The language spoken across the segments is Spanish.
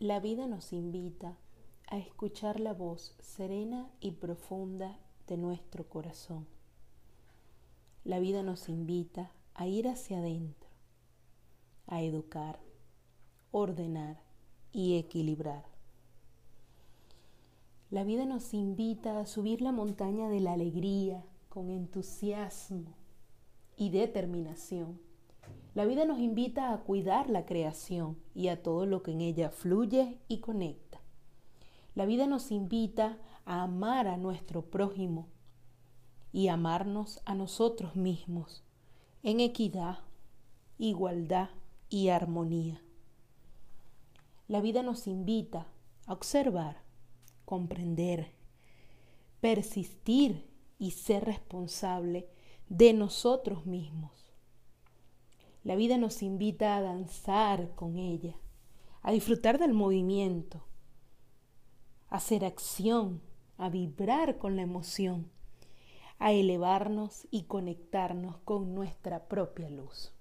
La vida nos invita a escuchar la voz serena y profunda de nuestro corazón. La vida nos invita a ir hacia adentro, a educar, ordenar y equilibrar. La vida nos invita a subir la montaña de la alegría con entusiasmo y determinación la vida nos invita a cuidar la creación y a todo lo que en ella fluye y conecta. La vida nos invita a amar a nuestro prójimo y amarnos a nosotros mismos en equidad, igualdad y armonía. La vida nos invita a observar, comprender, persistir y ser responsable de nosotros mismos la vida nos invita a danzar con ella, a disfrutar del movimiento, a hacer acción, a vibrar con la emoción, a elevarnos y conectarnos con nuestra propia luz.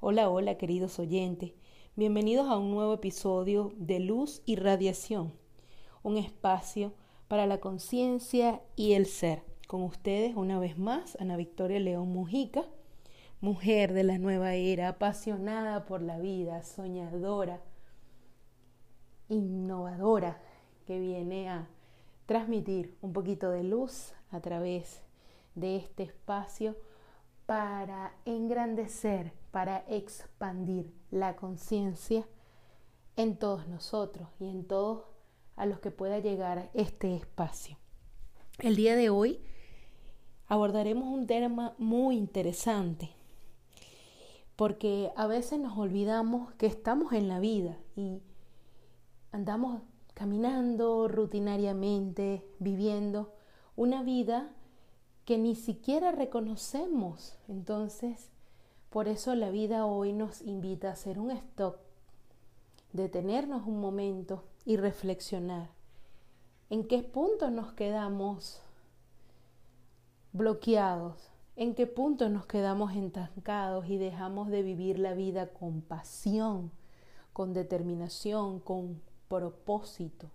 Hola, hola queridos oyentes, bienvenidos a un nuevo episodio de Luz y Radiación, un espacio para la conciencia y el ser. Con ustedes una vez más, Ana Victoria León Mujica mujer de la nueva era, apasionada por la vida, soñadora, innovadora, que viene a transmitir un poquito de luz a través de este espacio para engrandecer, para expandir la conciencia en todos nosotros y en todos a los que pueda llegar este espacio. El día de hoy abordaremos un tema muy interesante porque a veces nos olvidamos que estamos en la vida y andamos caminando rutinariamente, viviendo una vida que ni siquiera reconocemos. Entonces, por eso la vida hoy nos invita a hacer un stop, detenernos un momento y reflexionar en qué punto nos quedamos bloqueados en qué punto nos quedamos estancados y dejamos de vivir la vida con pasión, con determinación, con propósito.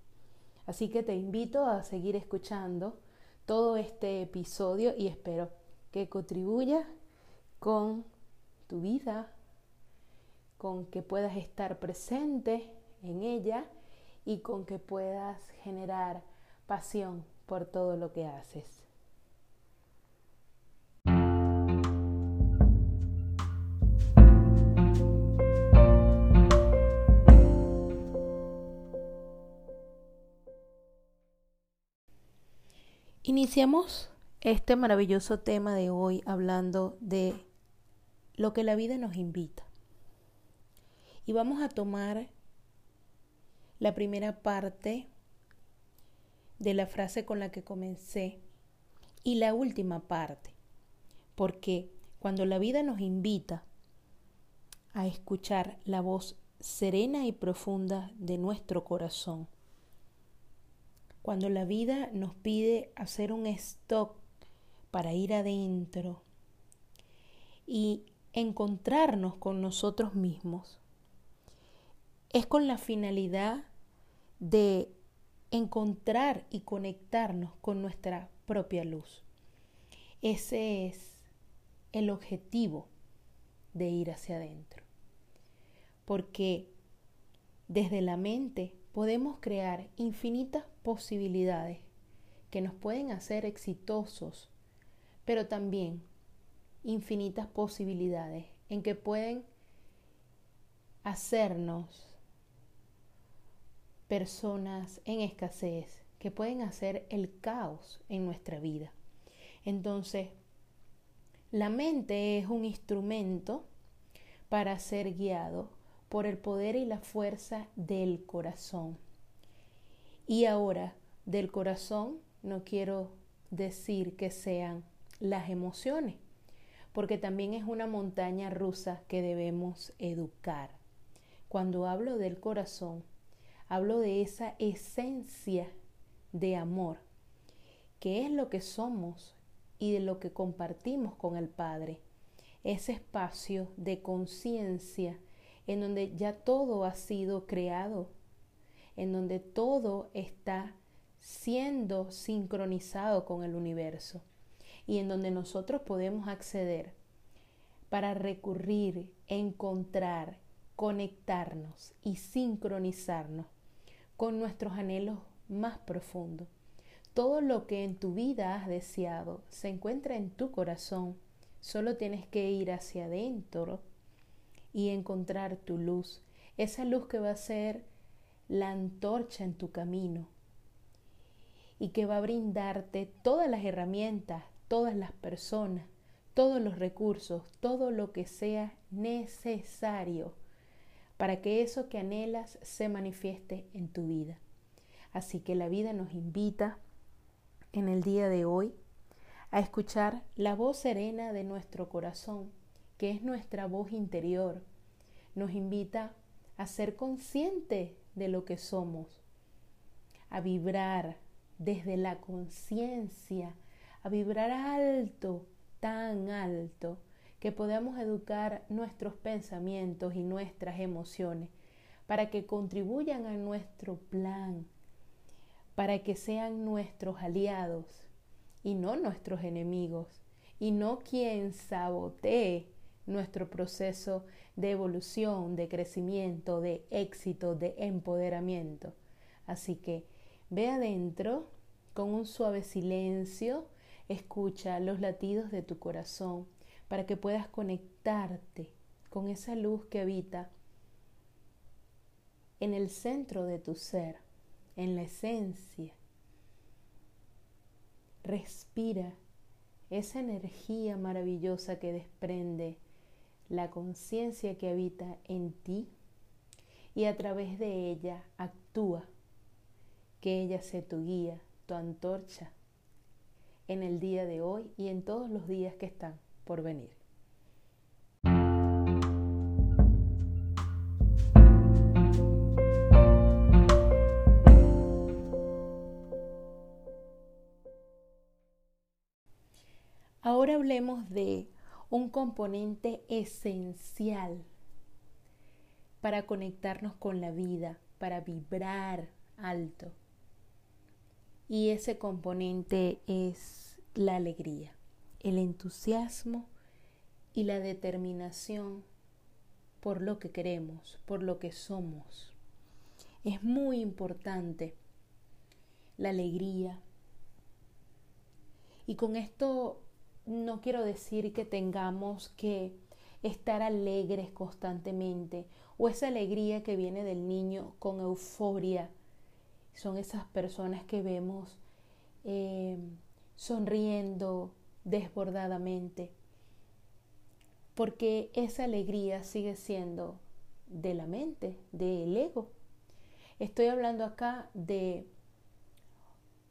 Así que te invito a seguir escuchando todo este episodio y espero que contribuya con tu vida, con que puedas estar presente en ella y con que puedas generar pasión por todo lo que haces. Iniciamos este maravilloso tema de hoy hablando de lo que la vida nos invita. Y vamos a tomar la primera parte de la frase con la que comencé y la última parte, porque cuando la vida nos invita a escuchar la voz serena y profunda de nuestro corazón, cuando la vida nos pide hacer un stop para ir adentro y encontrarnos con nosotros mismos, es con la finalidad de encontrar y conectarnos con nuestra propia luz. Ese es el objetivo de ir hacia adentro. Porque desde la mente podemos crear infinitas posibilidades que nos pueden hacer exitosos, pero también infinitas posibilidades en que pueden hacernos personas en escasez, que pueden hacer el caos en nuestra vida. Entonces, la mente es un instrumento para ser guiado por el poder y la fuerza del corazón. Y ahora, del corazón no quiero decir que sean las emociones, porque también es una montaña rusa que debemos educar. Cuando hablo del corazón, hablo de esa esencia de amor, que es lo que somos y de lo que compartimos con el Padre, ese espacio de conciencia en donde ya todo ha sido creado en donde todo está siendo sincronizado con el universo y en donde nosotros podemos acceder para recurrir, encontrar, conectarnos y sincronizarnos con nuestros anhelos más profundos. Todo lo que en tu vida has deseado se encuentra en tu corazón. Solo tienes que ir hacia adentro y encontrar tu luz. Esa luz que va a ser la antorcha en tu camino y que va a brindarte todas las herramientas, todas las personas, todos los recursos, todo lo que sea necesario para que eso que anhelas se manifieste en tu vida. Así que la vida nos invita en el día de hoy a escuchar la voz serena de nuestro corazón, que es nuestra voz interior. Nos invita a ser consciente de lo que somos, a vibrar desde la conciencia, a vibrar alto, tan alto, que podamos educar nuestros pensamientos y nuestras emociones para que contribuyan a nuestro plan para que sean nuestros aliados y no nuestros enemigos, y no quien sabotee nuestro proceso de evolución, de crecimiento, de éxito, de empoderamiento. Así que ve adentro con un suave silencio, escucha los latidos de tu corazón para que puedas conectarte con esa luz que habita en el centro de tu ser en la esencia. Respira esa energía maravillosa que desprende la conciencia que habita en ti y a través de ella actúa, que ella sea tu guía, tu antorcha en el día de hoy y en todos los días que están por venir. Ahora hablemos de un componente esencial para conectarnos con la vida, para vibrar alto. Y ese componente es la alegría, el entusiasmo y la determinación por lo que queremos, por lo que somos. Es muy importante la alegría. Y con esto no quiero decir que tengamos que estar alegres constantemente o esa alegría que viene del niño con euforia. Son esas personas que vemos eh, sonriendo desbordadamente, porque esa alegría sigue siendo de la mente, del ego. Estoy hablando acá de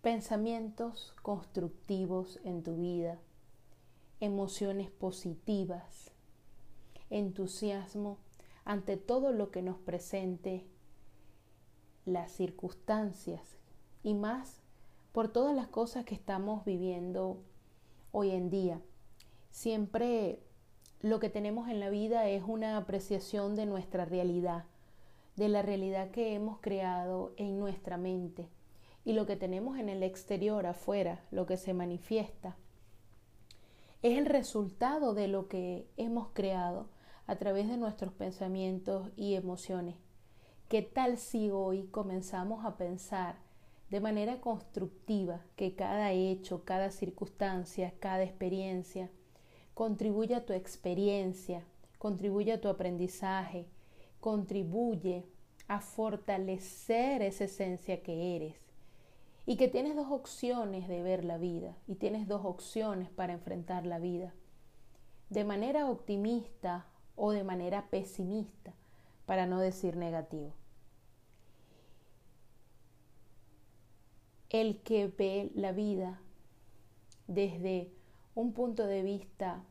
pensamientos constructivos en tu vida, emociones positivas, entusiasmo ante todo lo que nos presente las circunstancias y más por todas las cosas que estamos viviendo hoy en día. Siempre lo que tenemos en la vida es una apreciación de nuestra realidad, de la realidad que hemos creado en nuestra mente y lo que tenemos en el exterior, afuera, lo que se manifiesta es el resultado de lo que hemos creado a través de nuestros pensamientos y emociones. ¿Qué tal si hoy comenzamos a pensar de manera constructiva que cada hecho, cada circunstancia, cada experiencia contribuye a tu experiencia, contribuye a tu aprendizaje, contribuye a fortalecer esa esencia que eres? Y que tienes dos opciones de ver la vida y tienes dos opciones para enfrentar la vida, de manera optimista o de manera pesimista, para no decir negativo. El que ve la vida desde un punto de vista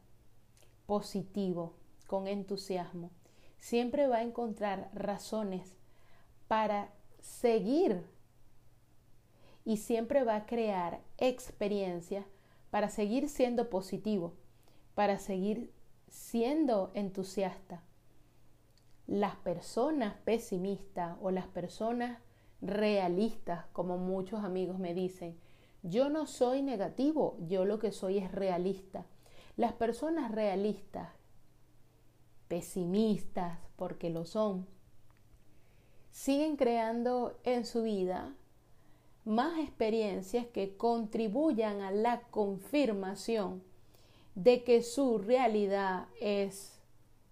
positivo, con entusiasmo, siempre va a encontrar razones para seguir y siempre va a crear experiencias para seguir siendo positivo, para seguir siendo entusiasta. Las personas pesimistas o las personas realistas, como muchos amigos me dicen. Yo no soy negativo, yo lo que soy es realista. Las personas realistas, pesimistas, porque lo son, siguen creando en su vida más experiencias que contribuyan a la confirmación de que su realidad es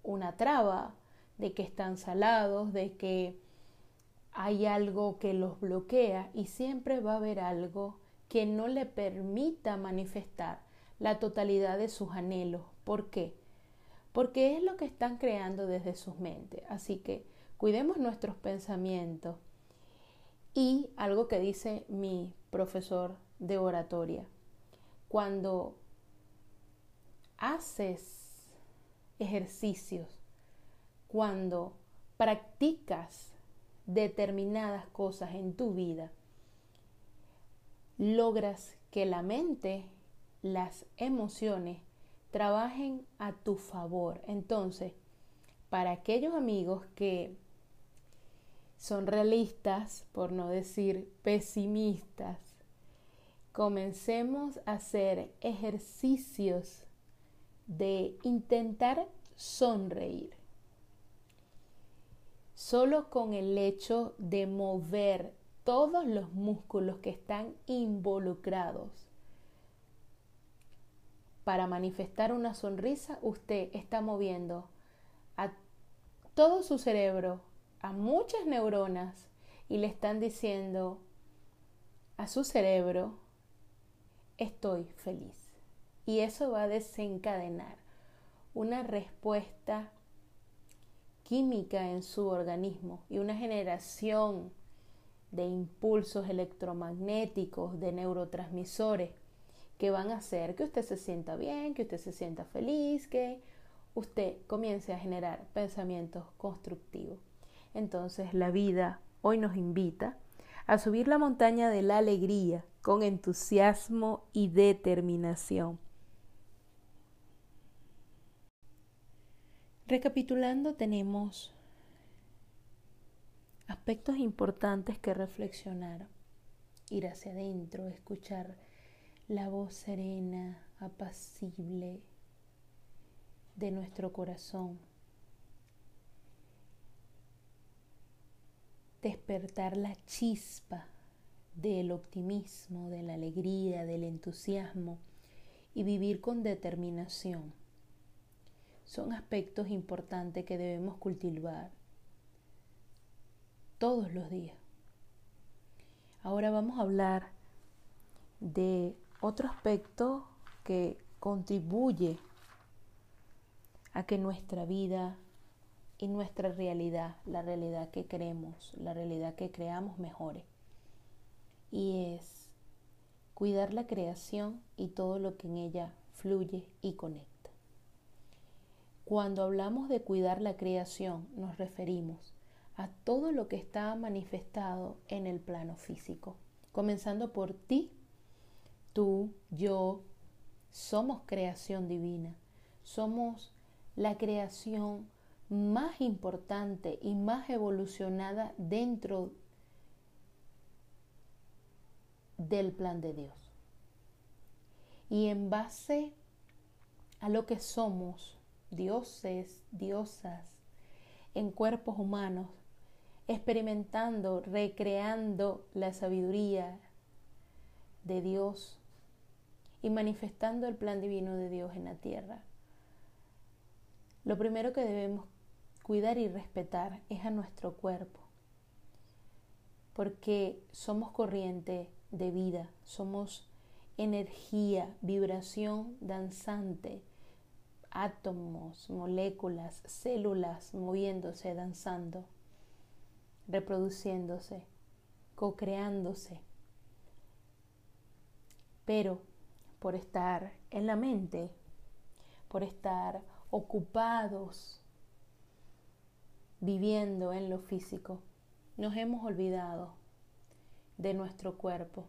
una traba, de que están salados, de que hay algo que los bloquea y siempre va a haber algo que no le permita manifestar la totalidad de sus anhelos. ¿Por qué? Porque es lo que están creando desde sus mentes. Así que cuidemos nuestros pensamientos. Y algo que dice mi profesor de oratoria, cuando haces ejercicios, cuando practicas determinadas cosas en tu vida, logras que la mente, las emociones, trabajen a tu favor. Entonces, para aquellos amigos que son realistas, por no decir pesimistas, comencemos a hacer ejercicios de intentar sonreír. Solo con el hecho de mover todos los músculos que están involucrados para manifestar una sonrisa, usted está moviendo a todo su cerebro, a muchas neuronas, y le están diciendo a su cerebro, estoy feliz. Y eso va a desencadenar una respuesta química en su organismo y una generación de impulsos electromagnéticos, de neurotransmisores que van a hacer que usted se sienta bien, que usted se sienta feliz, que usted comience a generar pensamientos constructivos. Entonces la vida hoy nos invita a subir la montaña de la alegría con entusiasmo y determinación. Recapitulando, tenemos aspectos importantes que reflexionar, ir hacia adentro, escuchar la voz serena, apacible de nuestro corazón, despertar la chispa del optimismo, de la alegría, del entusiasmo y vivir con determinación son aspectos importantes que debemos cultivar todos los días. Ahora vamos a hablar de otro aspecto que contribuye a que nuestra vida y nuestra realidad, la realidad que queremos, la realidad que creamos mejore. Y es cuidar la creación y todo lo que en ella fluye y conecta. Cuando hablamos de cuidar la creación, nos referimos a todo lo que está manifestado en el plano físico, comenzando por ti, tú, yo, somos creación divina, somos la creación más importante y más evolucionada dentro del plan de Dios. Y en base a lo que somos, dioses, diosas, en cuerpos humanos, experimentando, recreando la sabiduría de Dios y manifestando el plan divino de Dios en la tierra. Lo primero que debemos cuidar y respetar es a nuestro cuerpo, porque somos corriente de vida, somos energía, vibración danzante, átomos, moléculas, células moviéndose, danzando, reproduciéndose, co-creándose. Pero por estar en la mente, por estar ocupados viviendo en lo físico, nos hemos olvidado de nuestro cuerpo.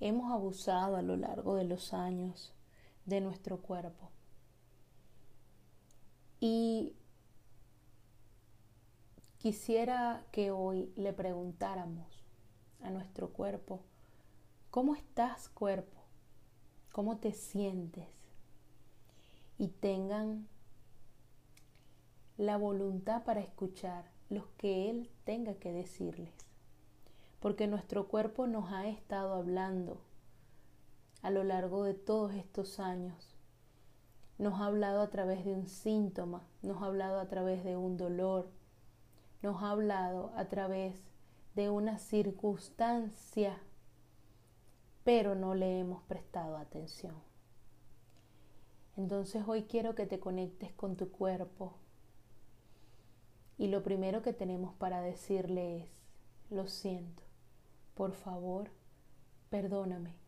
Hemos abusado a lo largo de los años de nuestro cuerpo. Y quisiera que hoy le preguntáramos a nuestro cuerpo, ¿cómo estás cuerpo? ¿Cómo te sientes? Y tengan la voluntad para escuchar lo que Él tenga que decirles. Porque nuestro cuerpo nos ha estado hablando a lo largo de todos estos años. Nos ha hablado a través de un síntoma, nos ha hablado a través de un dolor, nos ha hablado a través de una circunstancia, pero no le hemos prestado atención. Entonces hoy quiero que te conectes con tu cuerpo y lo primero que tenemos para decirle es, lo siento, por favor, perdóname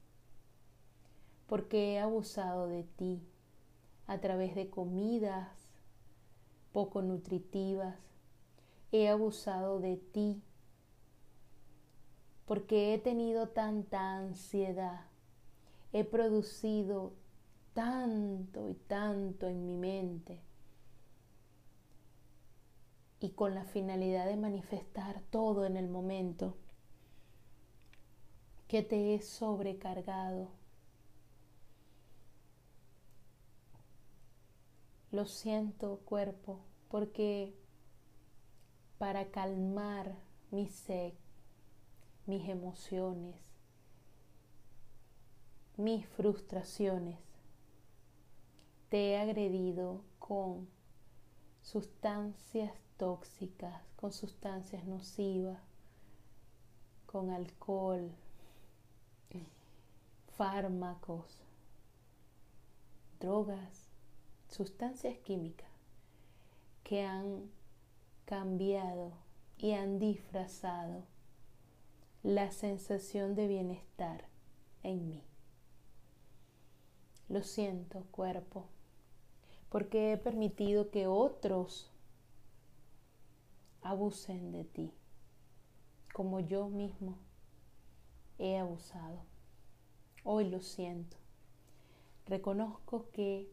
porque he abusado de ti a través de comidas poco nutritivas. He abusado de ti porque he tenido tanta ansiedad. He producido tanto y tanto en mi mente y con la finalidad de manifestar todo en el momento que te he sobrecargado. Lo siento cuerpo, porque para calmar mi sed, mis emociones, mis frustraciones, te he agredido con sustancias tóxicas, con sustancias nocivas, con alcohol, fármacos, drogas, sustancias químicas que han cambiado y han disfrazado la sensación de bienestar en mí. Lo siento, cuerpo, porque he permitido que otros abusen de ti, como yo mismo he abusado. Hoy lo siento. Reconozco que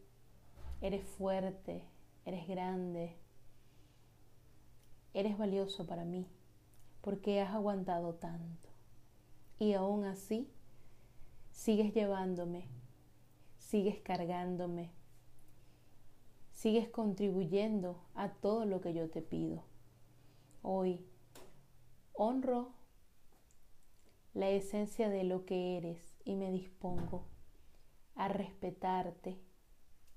Eres fuerte, eres grande, eres valioso para mí, porque has aguantado tanto. Y aún así, sigues llevándome, sigues cargándome, sigues contribuyendo a todo lo que yo te pido. Hoy honro la esencia de lo que eres y me dispongo a respetarte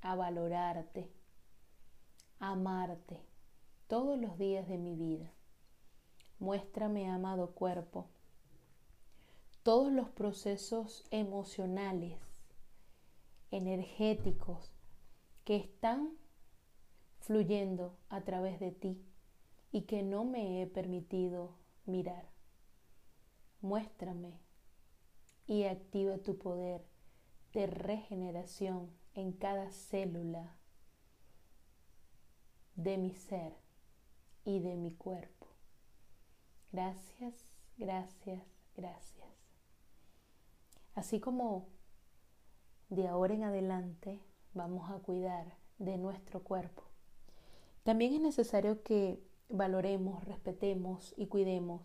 a valorarte, a amarte todos los días de mi vida. Muéstrame, amado cuerpo, todos los procesos emocionales, energéticos que están fluyendo a través de ti y que no me he permitido mirar. Muéstrame y activa tu poder de regeneración en cada célula de mi ser y de mi cuerpo. Gracias, gracias, gracias. Así como de ahora en adelante vamos a cuidar de nuestro cuerpo, también es necesario que valoremos, respetemos y cuidemos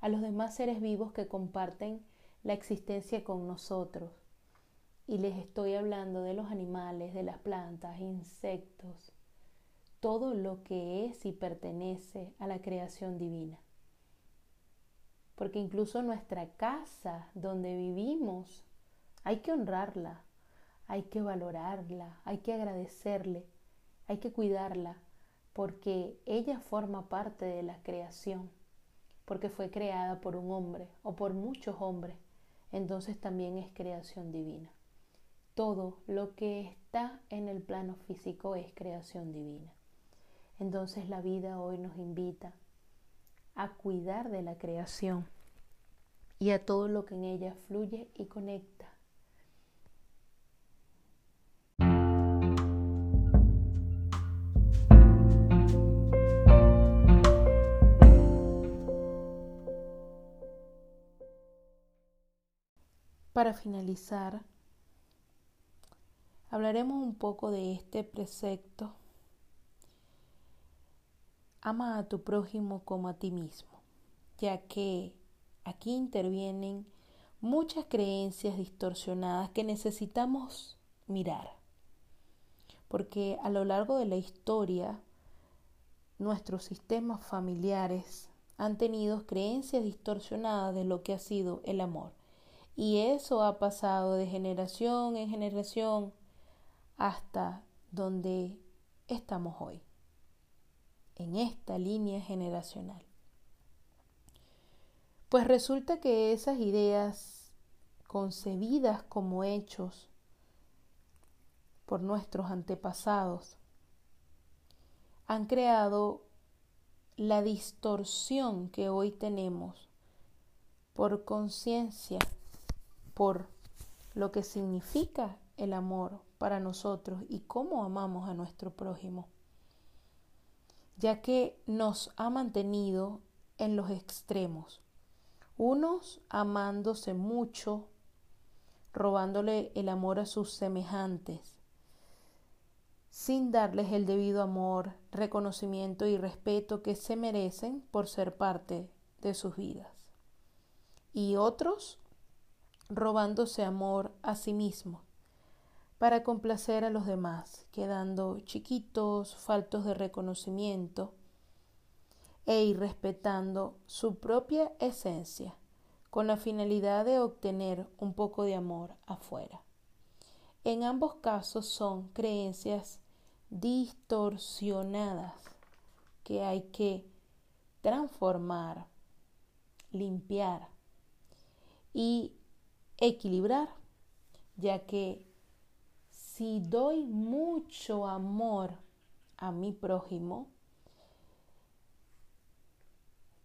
a los demás seres vivos que comparten la existencia con nosotros y les estoy hablando de los animales, de las plantas, insectos, todo lo que es y pertenece a la creación divina. Porque incluso nuestra casa donde vivimos, hay que honrarla, hay que valorarla, hay que agradecerle, hay que cuidarla, porque ella forma parte de la creación, porque fue creada por un hombre o por muchos hombres, entonces también es creación divina todo lo que está en el plano físico es creación divina. Entonces la vida hoy nos invita a cuidar de la creación y a todo lo que en ella fluye y conecta. Para finalizar, hablaremos un poco de este precepto ama a tu prójimo como a ti mismo, ya que aquí intervienen muchas creencias distorsionadas que necesitamos mirar. Porque a lo largo de la historia, nuestros sistemas familiares han tenido creencias distorsionadas de lo que ha sido el amor. Y eso ha pasado de generación en generación hasta donde estamos hoy, en esta línea generacional. Pues resulta que esas ideas concebidas como hechos por nuestros antepasados han creado la distorsión que hoy tenemos por conciencia, por lo que significa el amor para nosotros y cómo amamos a nuestro prójimo, ya que nos ha mantenido en los extremos, unos amándose mucho, robándole el amor a sus semejantes, sin darles el debido amor, reconocimiento y respeto que se merecen por ser parte de sus vidas. Y otros robándose amor a sí mismos para complacer a los demás, quedando chiquitos, faltos de reconocimiento e irrespetando su propia esencia con la finalidad de obtener un poco de amor afuera. En ambos casos son creencias distorsionadas que hay que transformar, limpiar y equilibrar, ya que si doy mucho amor a mi prójimo,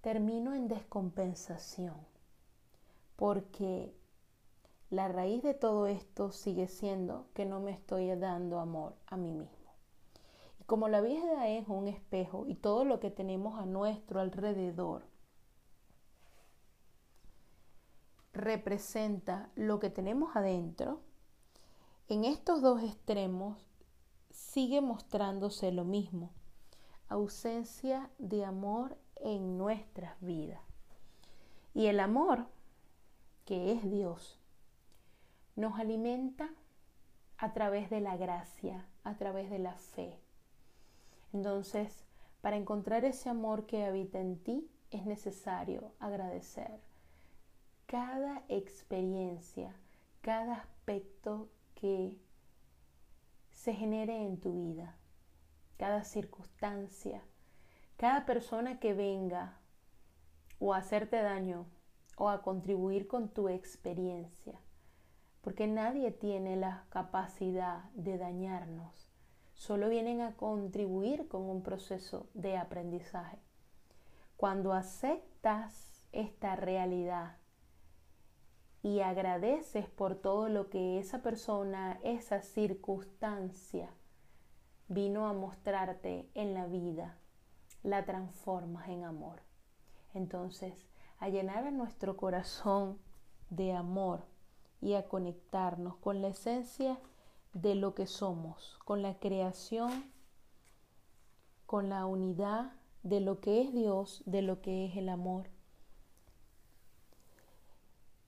termino en descompensación, porque la raíz de todo esto sigue siendo que no me estoy dando amor a mí mismo. Y como la vida es un espejo y todo lo que tenemos a nuestro alrededor representa lo que tenemos adentro, en estos dos extremos sigue mostrándose lo mismo, ausencia de amor en nuestras vidas. Y el amor, que es Dios, nos alimenta a través de la gracia, a través de la fe. Entonces, para encontrar ese amor que habita en ti, es necesario agradecer cada experiencia, cada aspecto que se genere en tu vida, cada circunstancia, cada persona que venga o a hacerte daño o a contribuir con tu experiencia, porque nadie tiene la capacidad de dañarnos, solo vienen a contribuir con un proceso de aprendizaje. Cuando aceptas esta realidad y agradeces por todo lo que esa persona, esa circunstancia vino a mostrarte en la vida, la transformas en amor. Entonces, a llenar a nuestro corazón de amor y a conectarnos con la esencia de lo que somos, con la creación, con la unidad de lo que es Dios, de lo que es el amor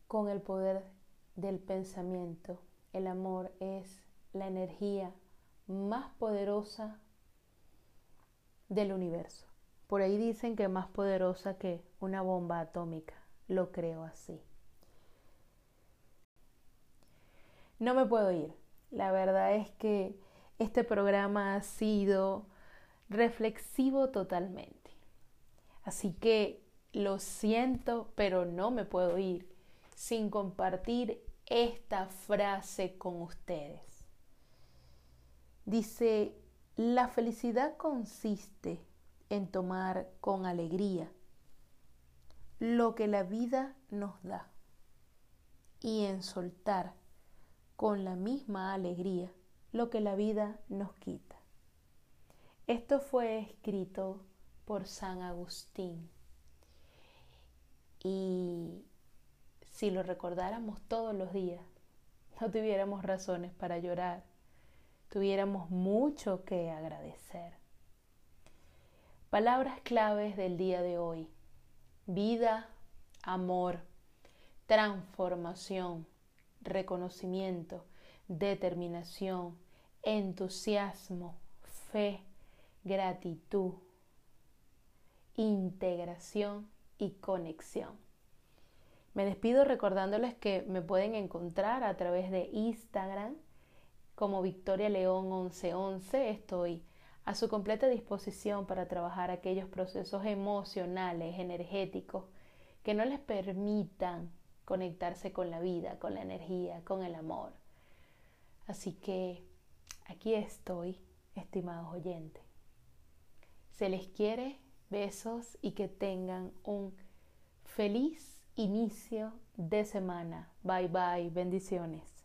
con el poder del pensamiento. El amor es la energía más poderosa del universo. Por ahí dicen que más poderosa que una bomba atómica. Lo creo así. No me puedo ir. La verdad es que este programa ha sido reflexivo totalmente. Así que lo siento, pero no me puedo ir sin compartir esta frase con ustedes. Dice, la felicidad consiste en tomar con alegría lo que la vida nos da y en soltar con la misma alegría lo que la vida nos quita. Esto fue escrito por San Agustín y si lo recordáramos todos los días, no tuviéramos razones para llorar, tuviéramos mucho que agradecer. Palabras claves del día de hoy. Vida, amor, transformación, reconocimiento, determinación, entusiasmo, fe, gratitud, integración y conexión. Me despido recordándoles que me pueden encontrar a través de Instagram como Victoria León 1111. Estoy a su completa disposición para trabajar aquellos procesos emocionales, energéticos, que no les permitan conectarse con la vida, con la energía, con el amor. Así que aquí estoy, estimados oyentes. Se les quiere, besos y que tengan un feliz inicio de semana. Bye bye, bendiciones.